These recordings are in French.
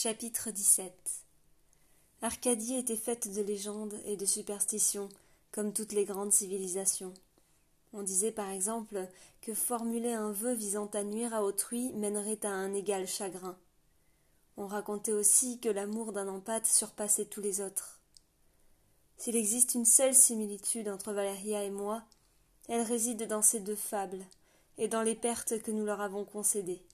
Chapitre XVII Arcadie était faite de légendes et de superstitions, comme toutes les grandes civilisations. On disait par exemple que formuler un vœu visant à nuire à autrui mènerait à un égal chagrin. On racontait aussi que l'amour d'un empâte surpassait tous les autres. S'il existe une seule similitude entre Valéria et moi, elle réside dans ces deux fables et dans les pertes que nous leur avons concédées.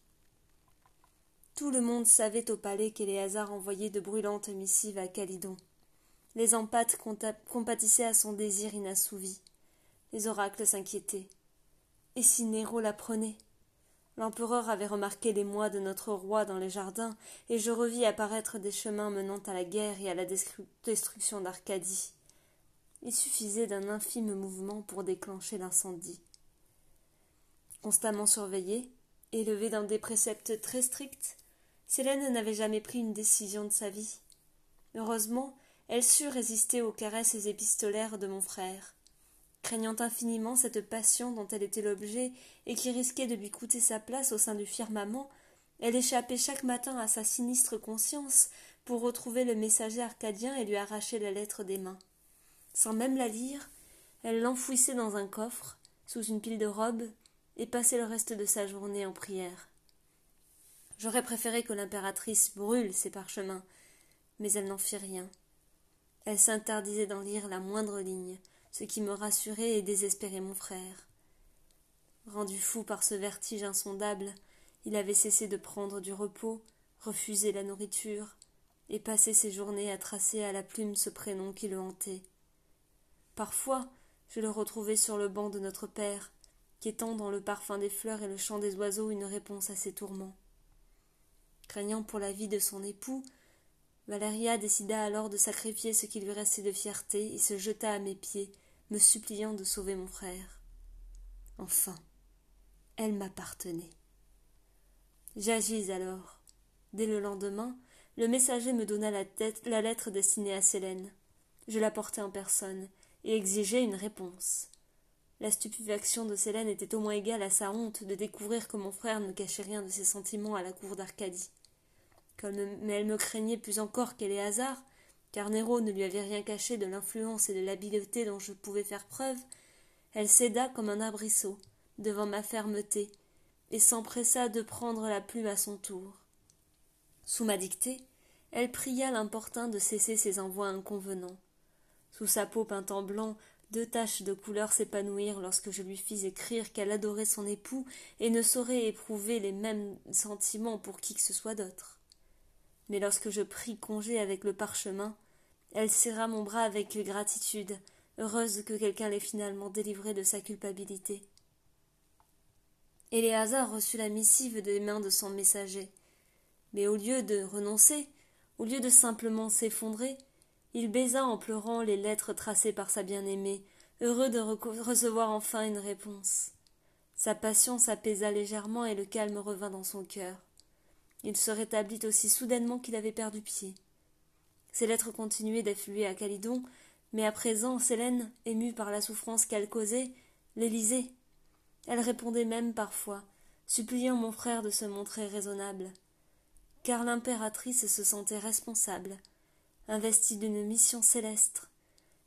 Tout le monde savait au palais qu'Éléazar envoyait de brûlantes missives à Calydon. Les empâtes compatissaient à son désir inassouvi. Les oracles s'inquiétaient. Et si Néro l'apprenait? L'empereur avait remarqué les mois de notre roi dans les jardins, et je revis apparaître des chemins menant à la guerre et à la destruction d'Arcadie. Il suffisait d'un infime mouvement pour déclencher l'incendie. Constamment surveillée, élevée dans des préceptes très stricts, Célène n'avait jamais pris une décision de sa vie. Heureusement, elle sut résister aux caresses épistolaires de mon frère craignant infiniment cette passion dont elle était l'objet et qui risquait de lui coûter sa place au sein du firmament, elle échappait chaque matin à sa sinistre conscience pour retrouver le messager arcadien et lui arracher la lettre des mains. Sans même la lire, elle l'enfouissait dans un coffre, sous une pile de robes, et passait le reste de sa journée en prière. J'aurais préféré que l'impératrice brûle ses parchemins, mais elle n'en fit rien. Elle s'interdisait d'en lire la moindre ligne, ce qui me rassurait et désespérait mon frère. Rendu fou par ce vertige insondable, il avait cessé de prendre du repos, refusé la nourriture, et passé ses journées à tracer à la plume ce prénom qui le hantait. Parfois, je le retrouvais sur le banc de notre père, quêtant dans le parfum des fleurs et le chant des oiseaux une réponse à ses tourments. Craignant pour la vie de son époux, Valéria décida alors de sacrifier ce qui lui restait de fierté et se jeta à mes pieds, me suppliant de sauver mon frère. Enfin, elle m'appartenait. J'agis alors. Dès le lendemain, le messager me donna la lettre destinée à Célène. Je la portai en personne et exigeai une réponse. La stupéfaction de Célène était au moins égale à sa honte de découvrir que mon frère ne cachait rien de ses sentiments à la cour d'Arcadie. Mais elle me craignait plus encore qu'elle hasard, car Néro ne lui avait rien caché de l'influence et de l'habileté dont je pouvais faire preuve, elle céda comme un arbrisseau devant ma fermeté et s'empressa de prendre la plume à son tour. Sous ma dictée, elle pria l'importun de cesser ses envois inconvenants. Sous sa peau peinte en blanc, deux taches de couleur s'épanouirent lorsque je lui fis écrire qu'elle adorait son époux et ne saurait éprouver les mêmes sentiments pour qui que ce soit d'autre. Mais lorsque je pris congé avec le parchemin, elle serra mon bras avec gratitude, heureuse que quelqu'un l'ait finalement délivrée de sa culpabilité. Éléazar reçut la missive des mains de son messager. Mais au lieu de renoncer, au lieu de simplement s'effondrer, il baisa en pleurant les lettres tracées par sa bien-aimée, heureux de recevoir enfin une réponse. Sa passion s'apaisa légèrement et le calme revint dans son cœur. Il se rétablit aussi soudainement qu'il avait perdu pied. Ses lettres continuaient d'affluer à Calydon, mais à présent Célène, émue par la souffrance qu'elle causait, les lisait. Elle répondait même parfois, suppliant mon frère de se montrer raisonnable. Car l'impératrice se sentait responsable, investie d'une mission céleste.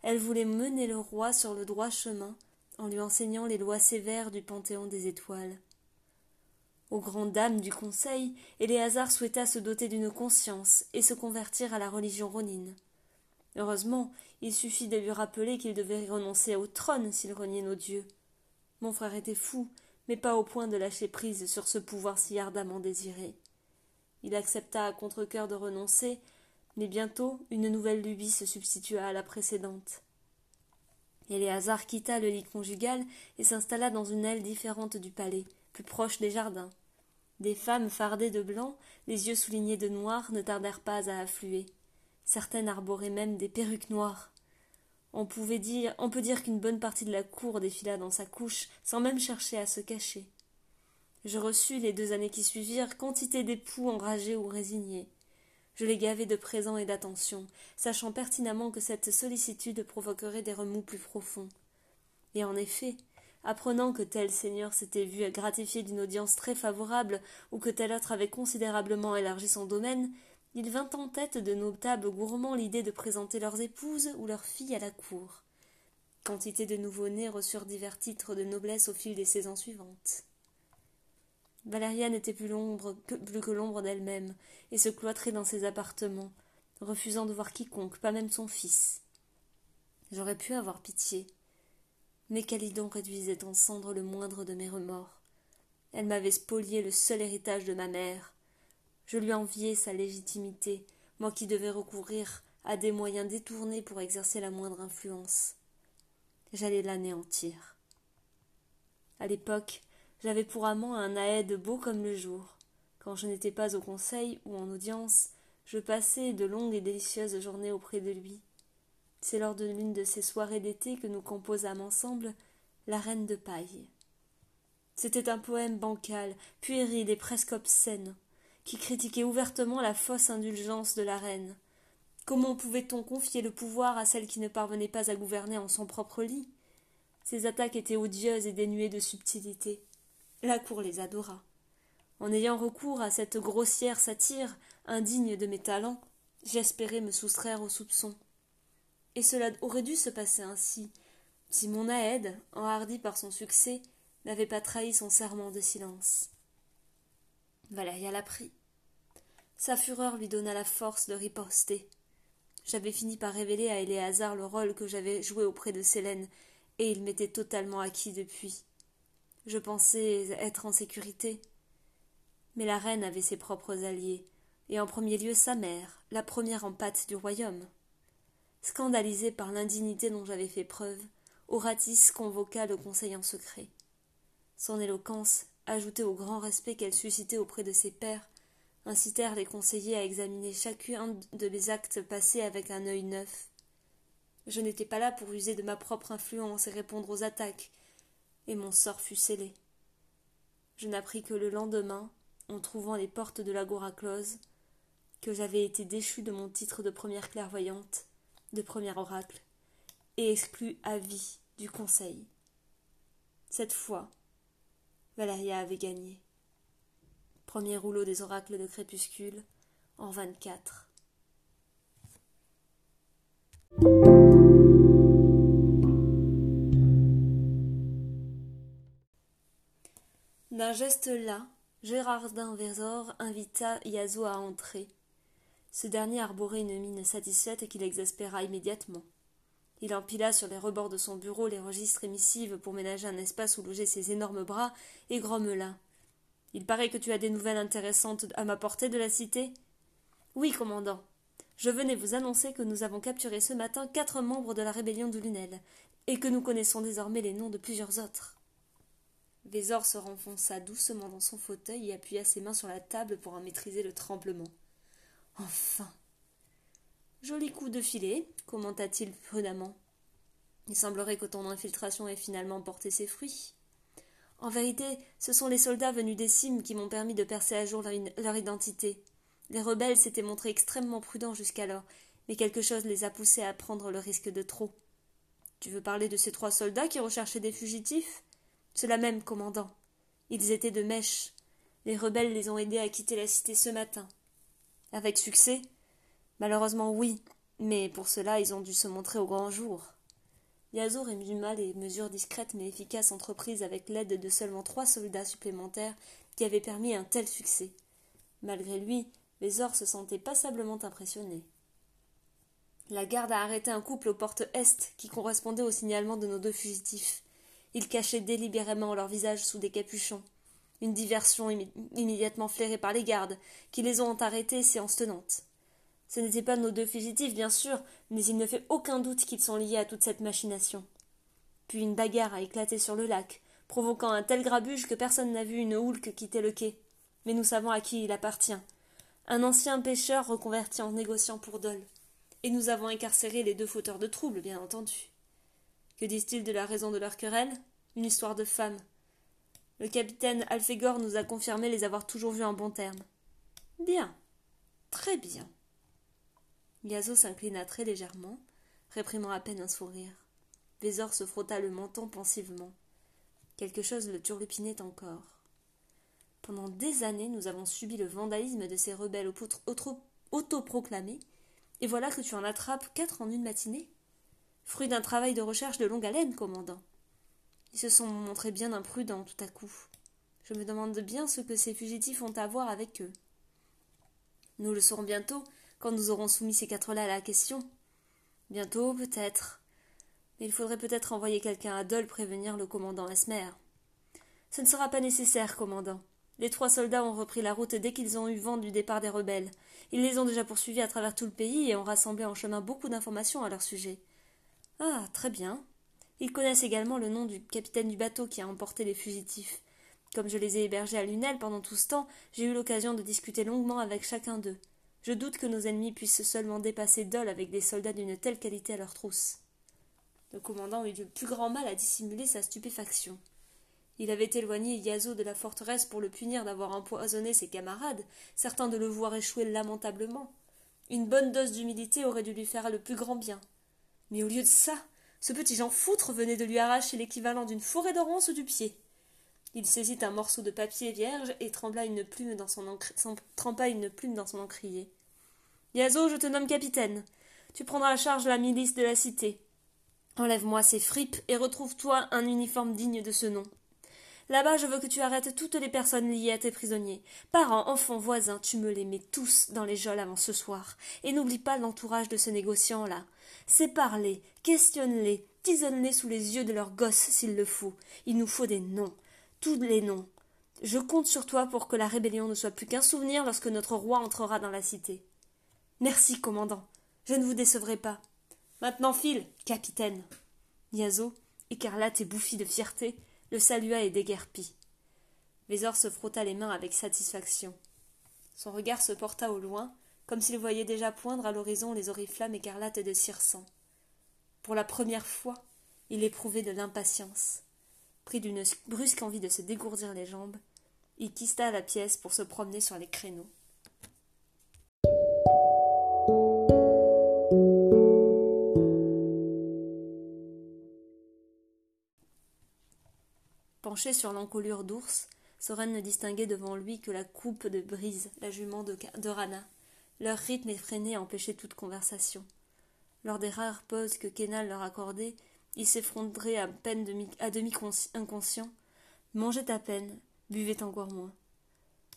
Elle voulait mener le roi sur le droit chemin, en lui enseignant les lois sévères du panthéon des étoiles. Aux grandes dames du conseil, Éléazar souhaita se doter d'une conscience et se convertir à la religion ronine. Heureusement, il suffit de lui rappeler qu'il devait renoncer au trône s'il reniait nos dieux. Mon frère était fou, mais pas au point de lâcher prise sur ce pouvoir si ardemment désiré. Il accepta à contre-cœur de renoncer, mais bientôt une nouvelle lubie se substitua à la précédente. Éléazar quitta le lit conjugal et s'installa dans une aile différente du palais, plus proche des jardins. Des femmes fardées de blanc, les yeux soulignés de noir, ne tardèrent pas à affluer. Certaines arboraient même des perruques noires. On pouvait dire, on peut dire qu'une bonne partie de la cour défila dans sa couche, sans même chercher à se cacher. Je reçus, les deux années qui suivirent, quantité d'époux enragés ou résignés. Je les gavai de présents et d'attentions, sachant pertinemment que cette sollicitude provoquerait des remous plus profonds. Et en effet, apprenant que tel seigneur s'était vu gratifié d'une audience très favorable ou que tel autre avait considérablement élargi son domaine, il vint en tête de notables gourmands l'idée de présenter leurs épouses ou leurs filles à la cour. Quantité de nouveau-nés reçurent divers titres de noblesse au fil des saisons suivantes. Valéria n'était plus, que, plus que l'ombre d'elle-même, et se cloîtrait dans ses appartements, refusant de voir quiconque, pas même son fils. J'aurais pu avoir pitié. Mais Calidon réduisait en cendres le moindre de mes remords. Elle m'avait spolié le seul héritage de ma mère. Je lui enviais sa légitimité, moi qui devais recourir à des moyens détournés pour exercer la moindre influence. J'allais l'anéantir. À l'époque, j'avais pour amant un Aède beau comme le jour. Quand je n'étais pas au conseil ou en audience, je passais de longues et délicieuses journées auprès de lui. C'est lors de l'une de ces soirées d'été que nous composâmes ensemble La Reine de paille. C'était un poème bancal, puéril et presque obscène, qui critiquait ouvertement la fausse indulgence de la reine. Comment pouvait-on confier le pouvoir à celle qui ne parvenait pas à gouverner en son propre lit? Ces attaques étaient odieuses et dénuées de subtilité. La cour les adora. En ayant recours à cette grossière satire, indigne de mes talents, j'espérais me soustraire aux soupçons. Et cela aurait dû se passer ainsi, si mon Aède, enhardi par son succès, n'avait pas trahi son serment de silence. Valéria l'apprit. Sa fureur lui donna la force de riposter. J'avais fini par révéler à Éléazar le rôle que j'avais joué auprès de Célène, et il m'était totalement acquis depuis. Je pensais être en sécurité. Mais la reine avait ses propres alliés, et en premier lieu sa mère, la première en pâte du royaume. Scandalisé par l'indignité dont j'avais fait preuve, Horatis convoqua le conseil en secret? Son éloquence, ajoutée au grand respect qu'elle suscitait auprès de ses pairs, incitèrent les conseillers à examiner chacun de mes actes passés avec un œil neuf. Je n'étais pas là pour user de ma propre influence et répondre aux attaques, et mon sort fut scellé. Je n'appris que le lendemain, en trouvant les portes de l'agora closes, que j'avais été déchu de mon titre de première clairvoyante, de premier oracle, et exclu à du conseil. Cette fois, Valéria avait gagné. Premier rouleau des oracles de crépuscule, en vingt-quatre. D'un geste là, Gérardin Vézor invita Yazo à entrer. Ce dernier arborait une mine satisfaite qui l'exaspéra immédiatement. Il empila sur les rebords de son bureau les registres et missives pour ménager un espace où loger ses énormes bras et grommela. Il paraît que tu as des nouvelles intéressantes à m'apporter de la cité? Oui, commandant. Je venais vous annoncer que nous avons capturé ce matin quatre membres de la rébellion de Lunel, et que nous connaissons désormais les noms de plusieurs autres. Vésor se renfonça doucement dans son fauteuil et appuya ses mains sur la table pour en maîtriser le tremblement. Enfin. Joli coup de filet, commenta-t-il prudemment. Il semblerait que ton infiltration ait finalement porté ses fruits. En vérité, ce sont les soldats venus des cimes qui m'ont permis de percer à jour leur, identité. Les rebelles s'étaient montrés extrêmement prudents jusqu'alors, mais quelque chose les a poussés à prendre le risque de trop. Tu veux parler de ces trois soldats qui recherchaient des fugitifs? Cela même, commandant. Ils étaient de mèche. Les rebelles les ont aidés à quitter la cité ce matin. Avec succès Malheureusement oui, mais pour cela ils ont dû se montrer au grand jour. Yazo résuma les mesures discrètes mais efficaces entreprises avec l'aide de seulement trois soldats supplémentaires qui avaient permis un tel succès. Malgré lui, Vézor se sentait passablement impressionné. La garde a arrêté un couple aux portes est qui correspondait au signalement de nos deux fugitifs. Ils cachaient délibérément leurs visages sous des capuchons. Une diversion immédiatement flairée par les gardes, qui les ont arrêtés séance tenante. Ce n'étaient pas nos deux fugitifs, bien sûr, mais il ne fait aucun doute qu'ils sont liés à toute cette machination. Puis une bagarre a éclaté sur le lac, provoquant un tel grabuge que personne n'a vu une houlque quitter le quai. Mais nous savons à qui il appartient. Un ancien pêcheur reconverti en négociant pour Dole. Et nous avons incarcéré les deux fauteurs de troubles, bien entendu. Que disent-ils de la raison de leur querelle? Une histoire de femme. Le capitaine Alphégor nous a confirmé les avoir toujours vus en bons termes. Bien. Très bien. Yazo s'inclina très légèrement, réprimant à peine un sourire. Vésor se frotta le menton pensivement. Quelque chose le turlupinait encore. Pendant des années, nous avons subi le vandalisme de ces rebelles aux, autoproclamé, et voilà que tu en attrapes quatre en une matinée. Fruit d'un travail de recherche de longue haleine, commandant. Ils se sont montrés bien imprudents tout à coup. Je me demande bien ce que ces fugitifs ont à voir avec eux. Nous le saurons bientôt, quand nous aurons soumis ces quatre-là à la question. Bientôt, peut-être. Mais il faudrait peut-être envoyer quelqu'un à Dole prévenir le commandant Esmer. Ce ne sera pas nécessaire, commandant. Les trois soldats ont repris la route dès qu'ils ont eu vent du départ des rebelles. Ils les ont déjà poursuivis à travers tout le pays et ont rassemblé en chemin beaucoup d'informations à leur sujet. Ah, très bien. Ils connaissent également le nom du capitaine du bateau qui a emporté les fugitifs. Comme je les ai hébergés à Lunel pendant tout ce temps, j'ai eu l'occasion de discuter longuement avec chacun d'eux. Je doute que nos ennemis puissent seulement dépasser Dole avec des soldats d'une telle qualité à leur trousse. Le commandant eut le plus grand mal à dissimuler sa stupéfaction. Il avait éloigné Yazo de la forteresse pour le punir d'avoir empoisonné ses camarades, certain de le voir échouer lamentablement. Une bonne dose d'humilité aurait dû lui faire le plus grand bien. Mais au lieu de ça, ce petit Jean Foutre venait de lui arracher l'équivalent d'une forêt d'oranges sous du pied. Il saisit un morceau de papier vierge et trembla une plume dans son trempa une plume dans son encrier. Yazo, je te nomme capitaine. Tu prendras à charge la milice de la cité. Enlève-moi ces fripes et retrouve-toi un uniforme digne de ce nom. Là-bas, je veux que tu arrêtes toutes les personnes liées à tes prisonniers. Parents, enfants, voisins, tu me les mets tous dans les geôles avant ce soir. Et n'oublie pas l'entourage de ce négociant-là. Sépare-les, questionne-les, tisonne-les sous les yeux de leurs gosses s'il le faut. Il nous faut des noms. Tous les noms. Je compte sur toi pour que la rébellion ne soit plus qu'un souvenir lorsque notre roi entrera dans la cité. Merci, commandant. Je ne vous décevrai pas. Maintenant file, capitaine. Niazo, écarlate et bouffi de fierté, le salua et déguerpit. Vésor se frotta les mains avec satisfaction. Son regard se porta au loin, comme s'il voyait déjà poindre à l'horizon les oriflammes écarlates de Circen. Pour la première fois, il éprouvait de l'impatience. Pris d'une brusque envie de se dégourdir les jambes, il quitta la pièce pour se promener sur les créneaux. Penché sur l'encolure d'ours, Soren ne distinguait devant lui que la coupe de Brise, la jument de, Rana. Leur rythme effréné empêchait toute conversation. Lors des rares pauses que Kenal leur accordait, ils s'effrondraient à peine à demi inconscients, mangeaient à peine, buvaient encore moins.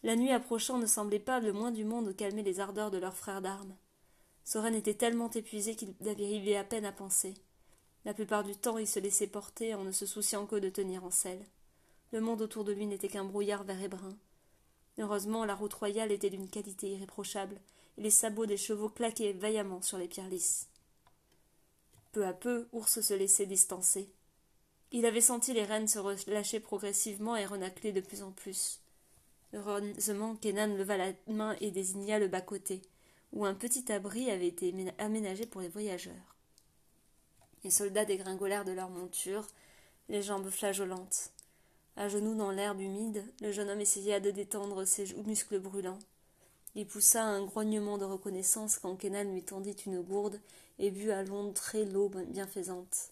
La nuit approchant ne semblait pas le moins du monde calmer les ardeurs de leurs frères d'armes. Soren était tellement épuisé qu'il arrivait à peine à penser. La plupart du temps, il se laissait porter en ne se souciant que de tenir en selle. Le monde autour de lui n'était qu'un brouillard vert et brun. Heureusement, la route royale était d'une qualité irréprochable, les sabots des chevaux claquaient vaillamment sur les pierres lisses. Peu à peu, Ours se laissait distancer. Il avait senti les rênes se relâcher progressivement et renacler de plus en plus. Heureusement, Kenan leva la main et désigna le bas-côté, où un petit abri avait été aménagé pour les voyageurs. Les soldats dégringolèrent de leurs montures, les jambes flageolantes. À genoux dans l'herbe humide, le jeune homme essaya de détendre ses muscles brûlants. Il poussa un grognement de reconnaissance quand Kenan lui tendit une gourde et but à longs traits l'eau bienfaisante.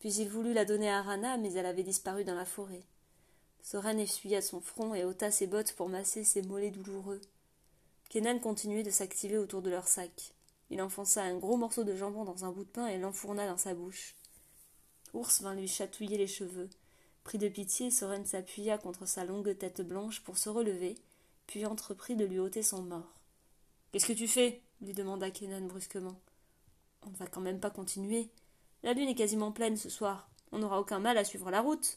Puis il voulut la donner à Rana, mais elle avait disparu dans la forêt. Soren essuya son front et ôta ses bottes pour masser ses mollets douloureux. Kenan continuait de s'activer autour de leur sac. Il enfonça un gros morceau de jambon dans un bout de pain et l'enfourna dans sa bouche. Ours vint lui chatouiller les cheveux. Pris de pitié, Soren s'appuya contre sa longue tête blanche pour se relever, puis entreprit de lui ôter son mort. Qu'est-ce que tu fais? lui demanda Kenan brusquement. On ne va quand même pas continuer. La lune est quasiment pleine ce soir. On n'aura aucun mal à suivre la route.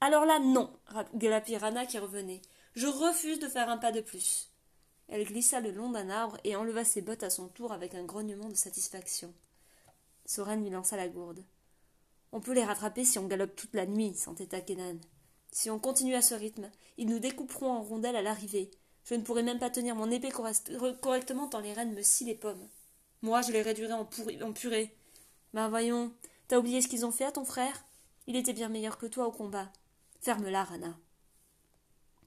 Alors là, non, gueula Pirana qui revenait. Je refuse de faire un pas de plus. Elle glissa le long d'un arbre et enleva ses bottes à son tour avec un grognement de satisfaction. Soren lui lança la gourde. On peut les rattraper si on galope toute la nuit, s'entêta Kenan. Si on continue à ce rythme, ils nous découperont en rondelles à l'arrivée. Je ne pourrai même pas tenir mon épée correctement tant les rennes me scient les pommes. Moi, je les réduirai en, purée. Ben voyons, t'as oublié ce qu'ils ont fait à ton frère? Il était bien meilleur que toi au combat. Ferme-la, Rana.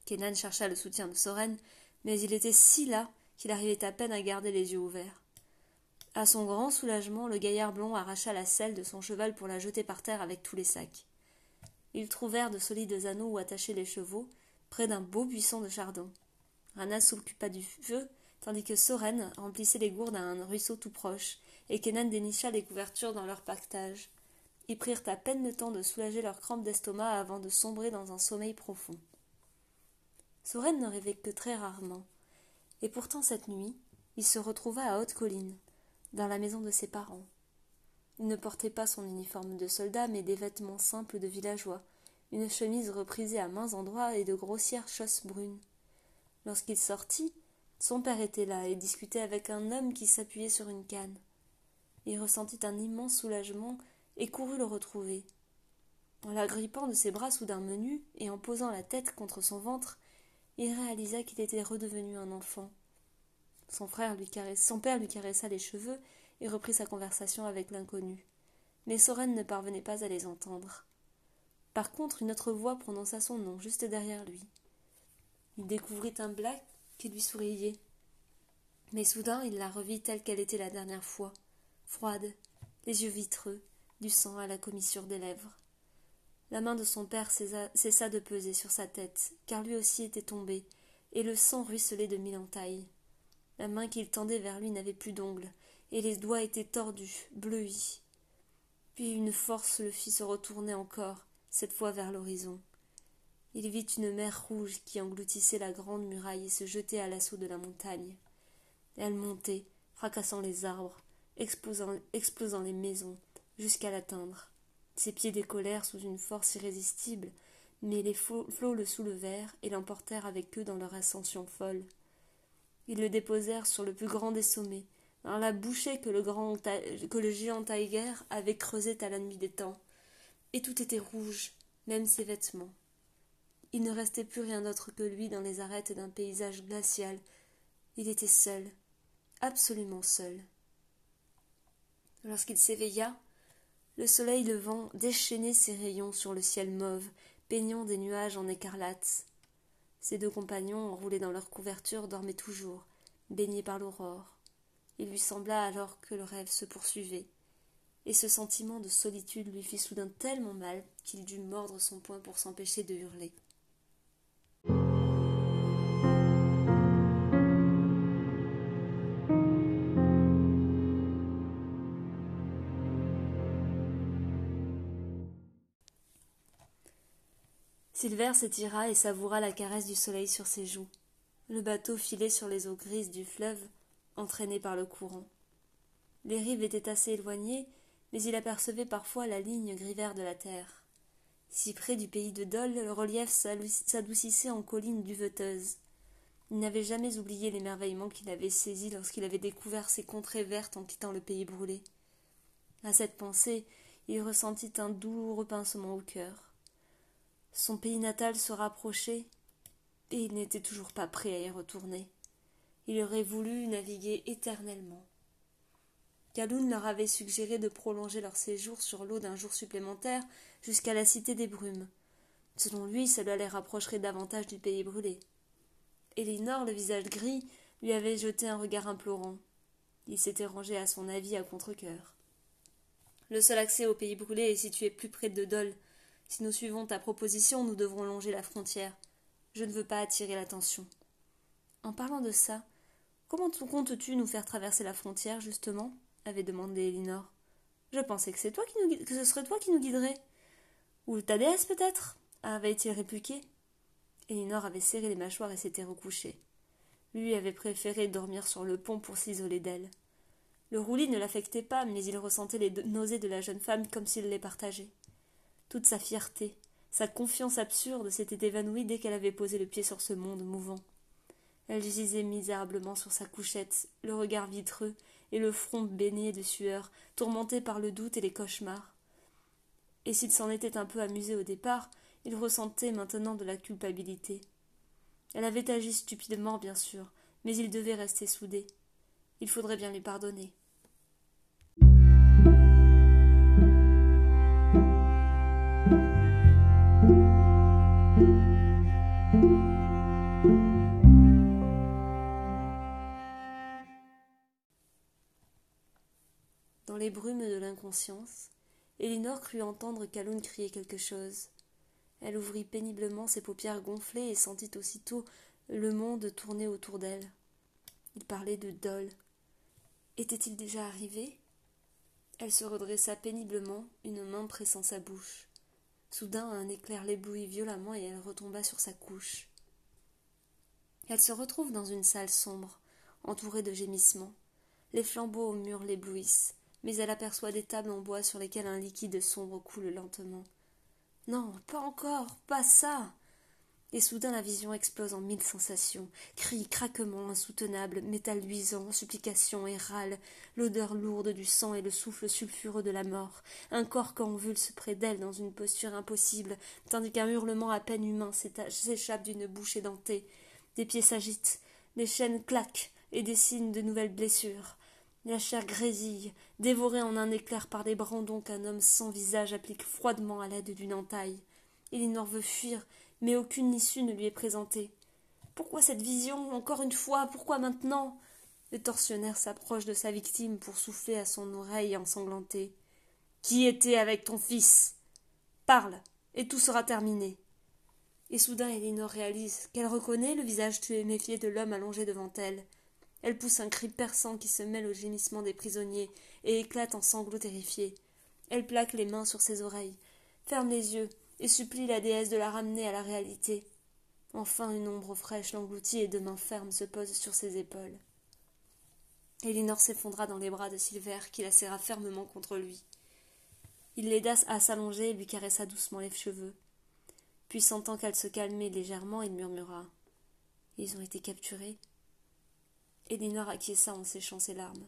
Kenan chercha le soutien de Soren, mais il était si las qu'il arrivait à peine à garder les yeux ouverts. À son grand soulagement, le gaillard blond arracha la selle de son cheval pour la jeter par terre avec tous les sacs. Ils trouvèrent de solides anneaux où attacher les chevaux, près d'un beau buisson de chardon. Rana s'occupa du feu tandis que Soren remplissait les gourdes à un ruisseau tout proche, et Kenan dénicha les couvertures dans leur pactage. Ils prirent à peine le temps de soulager leurs crampes d'estomac avant de sombrer dans un sommeil profond. Soren ne rêvait que très rarement, et pourtant cette nuit, il se retrouva à Haute-Colline, dans la maison de ses parents. Il ne portait pas son uniforme de soldat, mais des vêtements simples de villageois, une chemise reprisée à mains endroits et de grossières chausses brunes. Lorsqu'il sortit, son père était là et discutait avec un homme qui s'appuyait sur une canne. Il ressentit un immense soulagement et courut le retrouver. En l'agrippant de ses bras soudain menus et en posant la tête contre son ventre, il réalisa qu'il était redevenu un enfant. Son, frère lui son père lui caressa les cheveux et reprit sa conversation avec l'inconnu. Mais Soren ne parvenait pas à les entendre. Par contre, une autre voix prononça son nom juste derrière lui. Il découvrit un black qui lui souriait. Mais soudain, il la revit telle qu'elle était la dernière fois, froide, les yeux vitreux, du sang à la commissure des lèvres. La main de son père cessa de peser sur sa tête, car lui aussi était tombé, et le sang ruisselait de mille entailles. La main qu'il tendait vers lui n'avait plus d'ongles, et les doigts étaient tordus, bleuis. Puis une force le fit se retourner encore, cette fois vers l'horizon. Il vit une mer rouge qui engloutissait la grande muraille et se jetait à l'assaut de la montagne. Elle montait, fracassant les arbres, explosant, les maisons, jusqu'à l'atteindre. Ses pieds décollèrent sous une force irrésistible, mais les flots le soulevèrent et l'emportèrent avec eux dans leur ascension folle. Ils le déposèrent sur le plus grand des sommets, dans la bouchée que le, grand, que le géant Tiger avait creusée à la nuit des temps. Et tout était rouge, même ses vêtements. Il ne restait plus rien d'autre que lui dans les arêtes d'un paysage glacial. Il était seul, absolument seul. Lorsqu'il s'éveilla, le soleil levant déchaînait ses rayons sur le ciel mauve, peignant des nuages en écarlate. Ses deux compagnons, enroulés dans leurs couvertures, dormaient toujours, baignés par l'aurore. Il lui sembla alors que le rêve se poursuivait, et ce sentiment de solitude lui fit soudain tellement mal qu'il dut mordre son poing pour s'empêcher de hurler. Silver s'étira et savoura la caresse du soleil sur ses joues. Le bateau filait sur les eaux grises du fleuve, entraîné par le courant. Les rives étaient assez éloignées, mais il apercevait parfois la ligne gris vert de la terre. Si près du pays de Dole, le relief s'adoucissait en collines duveteuses. Il n'avait jamais oublié l'émerveillement qu'il avait saisi lorsqu'il avait découvert ces contrées vertes en quittant le pays brûlé. À cette pensée, il ressentit un douloureux pincement au cœur. Son pays natal se rapprochait, et il n'était toujours pas prêt à y retourner. Il aurait voulu naviguer éternellement. Kaloun leur avait suggéré de prolonger leur séjour sur l'eau d'un jour supplémentaire jusqu'à la cité des brumes. Selon lui, cela les rapprocherait davantage du pays brûlé. Elinor, le visage gris, lui avait jeté un regard implorant. Il s'était rangé à son avis à contre-cœur. Le seul accès au pays brûlé est situé plus près de Dole, si nous suivons ta proposition, nous devrons longer la frontière. Je ne veux pas attirer l'attention. En parlant de ça, comment comptes-tu nous faire traverser la frontière, justement? avait demandé Elinor. Je pensais que c'est toi qui nous que ce serait toi qui nous guiderais. Ou ta déesse, peut-être? avait-il répliqué. Elinor avait serré les mâchoires et s'était recouchée. Lui avait préféré dormir sur le pont pour s'isoler d'elle. Le roulis ne l'affectait pas, mais il ressentait les nausées de la jeune femme comme s'il les partageait. Toute sa fierté, sa confiance absurde s'était évanouie dès qu'elle avait posé le pied sur ce monde mouvant. Elle gisait misérablement sur sa couchette, le regard vitreux et le front baigné de sueur, tourmenté par le doute et les cauchemars. Et s'il s'en était un peu amusé au départ, il ressentait maintenant de la culpabilité. Elle avait agi stupidement, bien sûr, mais il devait rester soudé. Il faudrait bien lui pardonner. Dans les brumes de l'inconscience, Elinor crut entendre Calhoun crier quelque chose. Elle ouvrit péniblement ses paupières gonflées et sentit aussitôt le monde tourner autour d'elle. Il parlait de Dol. Était-il déjà arrivé? Elle se redressa péniblement, une main pressant sa bouche. Soudain un éclair l'éblouit violemment et elle retomba sur sa couche. Elle se retrouve dans une salle sombre, entourée de gémissements. Les flambeaux au mur l'éblouissent, mais elle aperçoit des tables en bois sur lesquelles un liquide sombre coule lentement. Non, pas encore, pas ça. Et soudain la vision explose en mille sensations. Cris, craquements insoutenables, métal luisant, supplications et râles, l'odeur lourde du sang et le souffle sulfureux de la mort, un corps convulse près d'elle dans une posture impossible, tandis qu'un hurlement à peine humain s'échappe d'une bouche édentée. Des pieds s'agitent, des chaînes claquent et dessinent de nouvelles blessures. La chair grésille, dévorée en un éclair par des brandons qu'un homme sans visage applique froidement à l'aide d'une entaille. Elinor veut fuir, mais aucune issue ne lui est présentée. Pourquoi cette vision Encore une fois? Pourquoi maintenant? Le tortionnaire s'approche de sa victime pour souffler à son oreille ensanglantée. Qui était avec ton fils? Parle, et tout sera terminé. Et soudain Elinor réalise qu'elle reconnaît le visage tué et méfié de l'homme allongé devant elle. Elle pousse un cri perçant qui se mêle au gémissement des prisonniers et éclate en sanglots terrifiés. Elle plaque les mains sur ses oreilles, ferme les yeux et supplie la déesse de la ramener à la réalité. Enfin une ombre fraîche l'engloutit et deux mains fermes se posent sur ses épaules. Elinor s'effondra dans les bras de Silver qui la serra fermement contre lui. Il l'aida à s'allonger et lui caressa doucement les cheveux. Puis sentant qu'elle se calmait légèrement, il murmura. Ils ont été capturés. Elinor acquiesça en séchant ses larmes.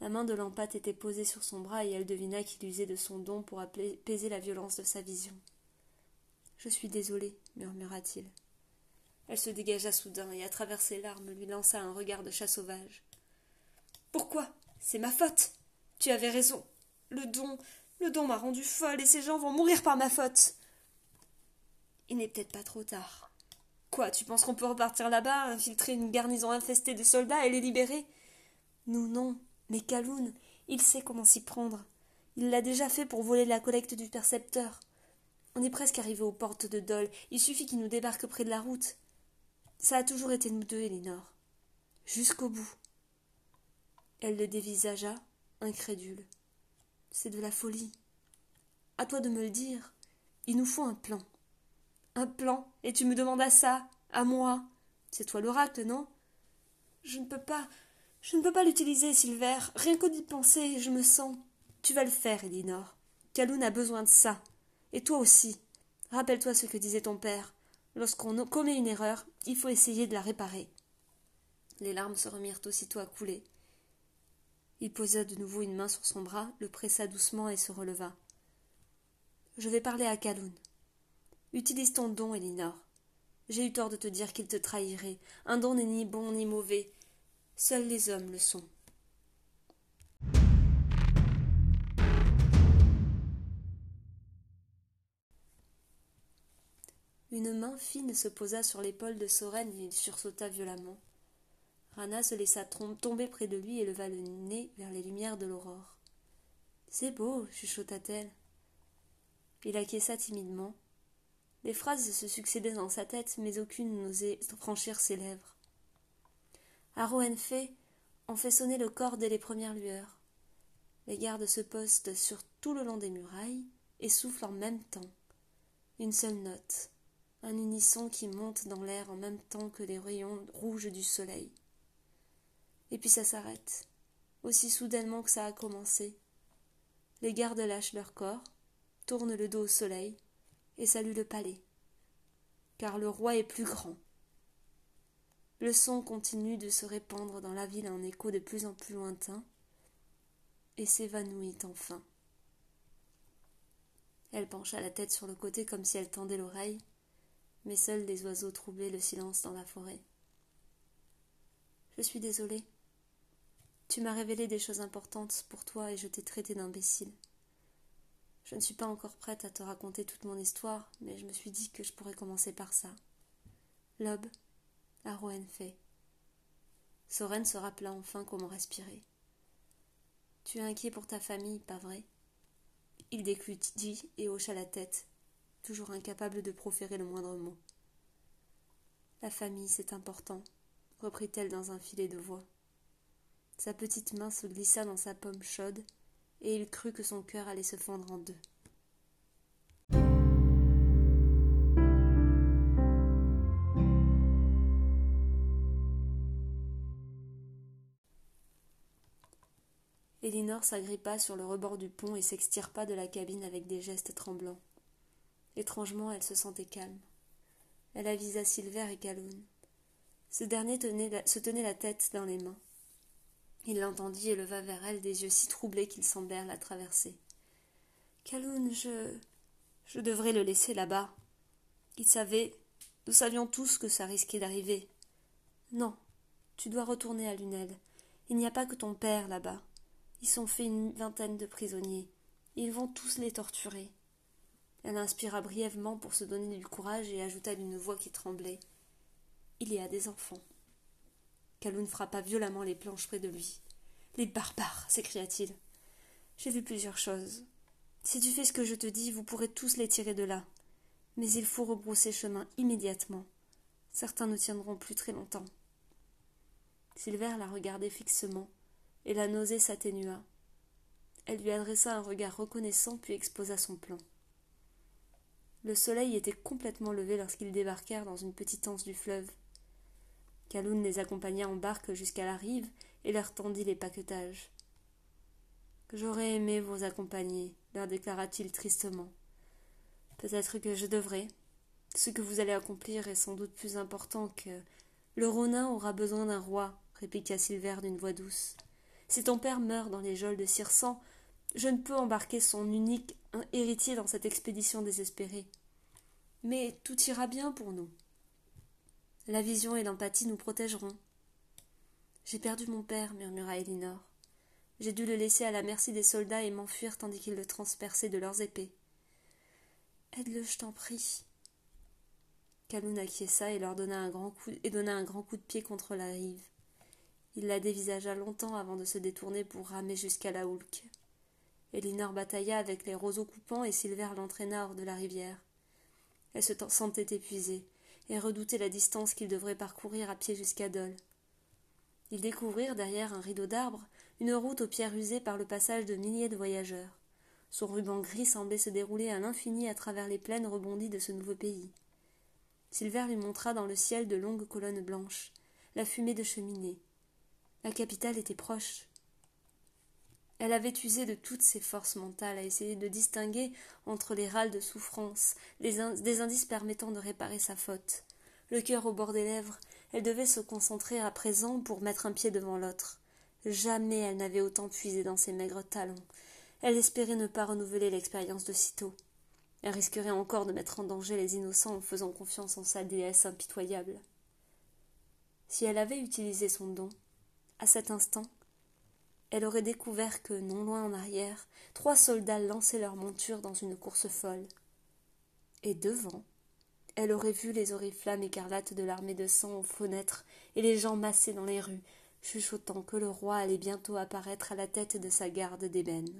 La main de l'empate était posée sur son bras et elle devina qu'il usait de son don pour apaiser la violence de sa vision. Je suis désolée, murmura-t-il. Elle se dégagea soudain et, à travers ses larmes, lui lança un regard de chat sauvage. Pourquoi? C'est ma faute Tu avais raison. Le don, le don m'a rendue folle et ces gens vont mourir par ma faute. Il n'est peut-être pas trop tard. Quoi, tu penses qu'on peut repartir là-bas, infiltrer une garnison infestée de soldats et les libérer? Nous, non. Mais Kaloun, il sait comment s'y prendre. Il l'a déjà fait pour voler la collecte du percepteur. On est presque arrivé aux portes de Dole. Il suffit qu'il nous débarque près de la route. Ça a toujours été nous deux, Elinor. Jusqu'au bout. Elle le dévisagea, incrédule. C'est de la folie. À toi de me le dire. Il nous faut un plan. Un plan Et tu me demandes ça À moi C'est toi l'oracle, non? Je ne peux pas. Je ne peux pas l'utiliser, Silver. Rien qu'au d'y penser, je me sens. Tu vas le faire, Elinor. Kaloun a besoin de ça. Et toi aussi. Rappelle-toi ce que disait ton père. Lorsqu'on commet une erreur, il faut essayer de la réparer. Les larmes se remirent aussitôt à couler. Il posa de nouveau une main sur son bras, le pressa doucement et se releva. Je vais parler à Kaloun. Utilise ton don, Elinor. J'ai eu tort de te dire qu'il te trahirait. Un don n'est ni bon ni mauvais. Seuls les hommes le sont. Une main fine se posa sur l'épaule de Soren et il sursauta violemment. Rana se laissa tomber près de lui et leva le nez vers les lumières de l'aurore. C'est beau, chuchota-t-elle. Il acquiesça timidement, les phrases se succédaient dans sa tête, mais aucune n'osait franchir ses lèvres. Aroenfe en fait sonner le corps dès les premières lueurs. Les gardes se postent sur tout le long des murailles et soufflent en même temps. Une seule note, un unisson qui monte dans l'air en même temps que les rayons rouges du soleil. Et puis ça s'arrête, aussi soudainement que ça a commencé. Les gardes lâchent leur corps, tournent le dos au soleil, et salue le palais. Car le roi est plus grand. Le son continue de se répandre dans la ville en écho de plus en plus lointain, et s'évanouit enfin. Elle pencha la tête sur le côté comme si elle tendait l'oreille, mais seuls les oiseaux troublaient le silence dans la forêt. Je suis désolée. Tu m'as révélé des choses importantes pour toi et je t'ai traité d'imbécile. Je ne suis pas encore prête à te raconter toute mon histoire, mais je me suis dit que je pourrais commencer par ça. Lob, à fait. Soren se rappela enfin comment respirer. Tu es inquiet pour ta famille, pas vrai? Il déclutit et hocha la tête, toujours incapable de proférer le moindre mot. La famille, c'est important. reprit-elle dans un filet de voix. Sa petite main se glissa dans sa pomme chaude, et il crut que son cœur allait se fendre en deux. Elinor s'agrippa sur le rebord du pont et s'extirpa de la cabine avec des gestes tremblants. Étrangement, elle se sentait calme. Elle avisa Silver et Calhoun. Ce dernier se tenait la tête dans les mains. Il l'entendit et leva vers elle des yeux si troublés qu'ils semblèrent la traverser. Calhoun, je. Je devrais le laisser là-bas. Il savait. Nous savions tous que ça risquait d'arriver. Non, tu dois retourner à Lunel. Il n'y a pas que ton père là-bas. Ils sont fait une vingtaine de prisonniers. Ils vont tous les torturer. Elle inspira brièvement pour se donner du courage et ajouta d'une voix qui tremblait. Il y a des enfants. Kaloun frappa violemment les planches près de lui. Les barbares s'écria-t-il. J'ai vu plusieurs choses. Si tu fais ce que je te dis, vous pourrez tous les tirer de là. Mais il faut rebrousser chemin immédiatement. Certains ne tiendront plus très longtemps. Silver la regardait fixement et la nausée s'atténua. Elle lui adressa un regard reconnaissant puis exposa son plan. Le soleil était complètement levé lorsqu'ils débarquèrent dans une petite anse du fleuve. Kaloun les accompagna en barque jusqu'à la rive et leur tendit les paquetages. J'aurais aimé vous accompagner, leur déclara-t-il tristement. Peut-être que je devrais. Ce que vous allez accomplir est sans doute plus important que. Le Ronin aura besoin d'un roi, répliqua Silver d'une voix douce. Si ton père meurt dans les geôles de Cirsan, je ne peux embarquer son unique héritier dans cette expédition désespérée. Mais tout ira bien pour nous. La vision et l'empathie nous protégeront. J'ai perdu mon père, murmura Elinor. J'ai dû le laisser à la merci des soldats et m'enfuir tandis qu'ils le transperçaient de leurs épées. Aide-le, je t'en prie. Kaloun acquiesça et leur donna un grand coup et donna un grand coup de pied contre la rive. Il la dévisagea longtemps avant de se détourner pour ramer jusqu'à la houlque. Elinor batailla avec les roseaux coupants et Silver l'entraîna hors de la rivière. Elle se sentait épuisée et redoutait la distance qu'ils devraient parcourir à pied jusqu'à Dole. Ils découvrirent derrière un rideau d'arbres une route aux pierres usées par le passage de milliers de voyageurs. Son ruban gris semblait se dérouler à l'infini à travers les plaines rebondies de ce nouveau pays. Silver lui montra dans le ciel de longues colonnes blanches, la fumée de cheminées, la capitale était proche. Elle avait usé de toutes ses forces mentales à essayer de distinguer entre les râles de souffrance, des indices permettant de réparer sa faute. Le cœur au bord des lèvres, elle devait se concentrer à présent pour mettre un pied devant l'autre. Jamais elle n'avait autant puisé dans ses maigres talons. Elle espérait ne pas renouveler l'expérience de sitôt. Elle risquerait encore de mettre en danger les innocents en faisant confiance en sa déesse impitoyable. Si elle avait utilisé son don, à cet instant, elle aurait découvert que, non loin en arrière, trois soldats lançaient leurs montures dans une course folle. Et devant, elle aurait vu les oriflammes écarlates de l'armée de sang aux fenêtres et les gens massés dans les rues, chuchotant que le roi allait bientôt apparaître à la tête de sa garde d'ébène.